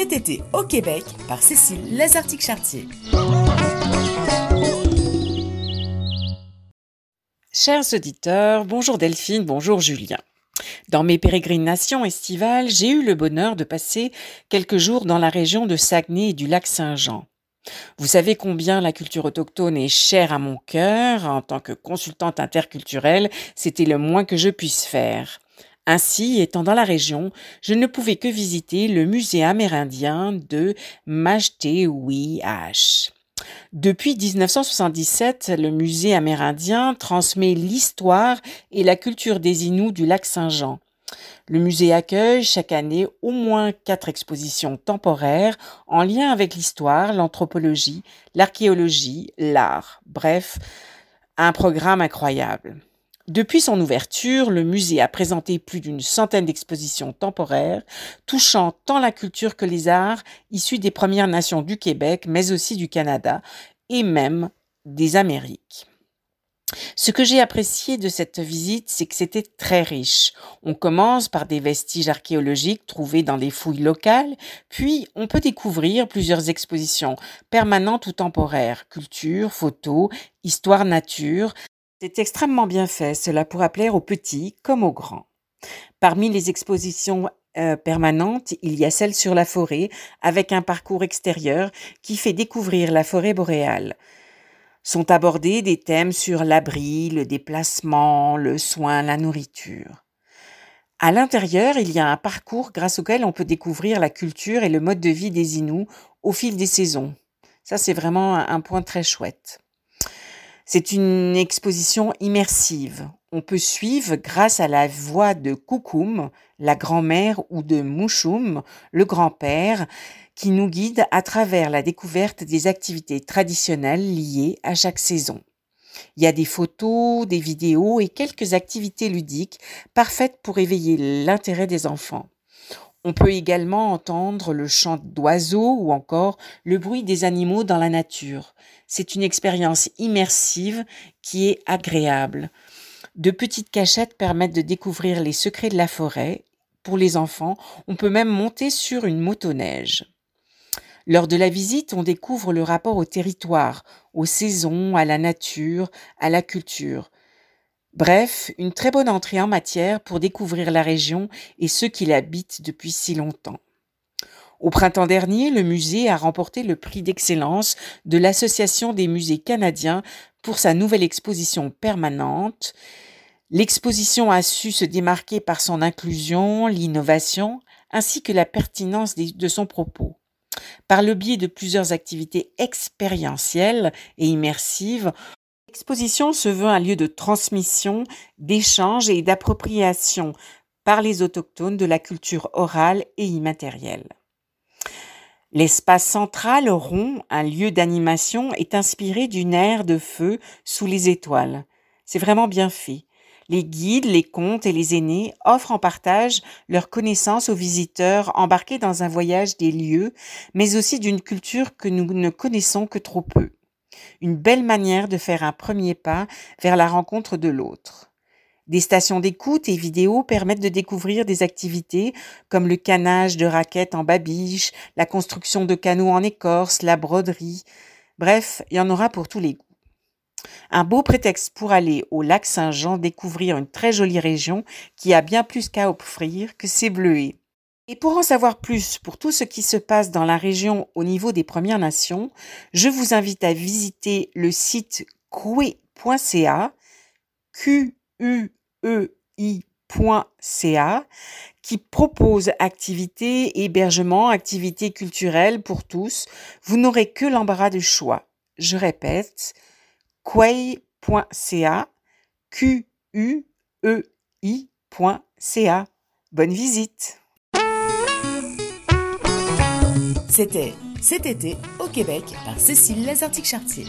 cet été au Québec par Cécile Lazartique-Chartier. Chers auditeurs, bonjour Delphine, bonjour Julien. Dans mes pérégrinations estivales, j'ai eu le bonheur de passer quelques jours dans la région de Saguenay et du lac Saint-Jean. Vous savez combien la culture autochtone est chère à mon cœur. En tant que consultante interculturelle, c'était le moins que je puisse faire. Ainsi, étant dans la région, je ne pouvais que visiter le musée amérindien de Majtewiash. Depuis 1977, le musée amérindien transmet l'histoire et la culture des Inuits du lac Saint-Jean. Le musée accueille chaque année au moins quatre expositions temporaires en lien avec l'histoire, l'anthropologie, l'archéologie, l'art. Bref, un programme incroyable. Depuis son ouverture, le musée a présenté plus d'une centaine d'expositions temporaires touchant tant la culture que les arts issus des Premières Nations du Québec, mais aussi du Canada et même des Amériques. Ce que j'ai apprécié de cette visite, c'est que c'était très riche. On commence par des vestiges archéologiques trouvés dans des fouilles locales, puis on peut découvrir plusieurs expositions permanentes ou temporaires, culture, photos, histoire nature, c'est extrêmement bien fait, cela pourra plaire aux petits comme aux grands. Parmi les expositions euh, permanentes, il y a celle sur la forêt, avec un parcours extérieur qui fait découvrir la forêt boréale. Sont abordés des thèmes sur l'abri, le déplacement, le soin, la nourriture. À l'intérieur, il y a un parcours grâce auquel on peut découvrir la culture et le mode de vie des Inuits au fil des saisons. Ça, c'est vraiment un point très chouette. C'est une exposition immersive. On peut suivre grâce à la voix de Koukoum, la grand-mère, ou de Mouchoum, le grand-père, qui nous guide à travers la découverte des activités traditionnelles liées à chaque saison. Il y a des photos, des vidéos et quelques activités ludiques parfaites pour éveiller l'intérêt des enfants. On peut également entendre le chant d'oiseaux ou encore le bruit des animaux dans la nature. C'est une expérience immersive qui est agréable. De petites cachettes permettent de découvrir les secrets de la forêt. Pour les enfants, on peut même monter sur une motoneige. Lors de la visite, on découvre le rapport au territoire, aux saisons, à la nature, à la culture. Bref, une très bonne entrée en matière pour découvrir la région et ceux qui l'habitent depuis si longtemps. Au printemps dernier, le musée a remporté le prix d'excellence de l'Association des musées canadiens pour sa nouvelle exposition permanente. L'exposition a su se démarquer par son inclusion, l'innovation, ainsi que la pertinence de son propos. Par le biais de plusieurs activités expérientielles et immersives, L'exposition se veut un lieu de transmission, d'échange et d'appropriation par les autochtones de la culture orale et immatérielle. L'espace central rond, un lieu d'animation, est inspiré d'une aire de feu sous les étoiles. C'est vraiment bien fait. Les guides, les contes et les aînés offrent en partage leurs connaissances aux visiteurs embarqués dans un voyage des lieux, mais aussi d'une culture que nous ne connaissons que trop peu. Une belle manière de faire un premier pas vers la rencontre de l'autre. Des stations d'écoute et vidéos permettent de découvrir des activités comme le canage de raquettes en babiche, la construction de canots en écorce, la broderie. Bref, il y en aura pour tous les goûts. Un beau prétexte pour aller au lac Saint-Jean découvrir une très jolie région qui a bien plus qu'à offrir que ses bleuets. Et pour en savoir plus pour tout ce qui se passe dans la région au niveau des Premières Nations, je vous invite à visiter le site kwe.ca, q e qui propose activités, hébergements, activités culturelles pour tous. Vous n'aurez que l'embarras de choix. Je répète, quay.ca, q e. Bonne visite. C'était cet été au Québec par Cécile Lazartique-Chartier.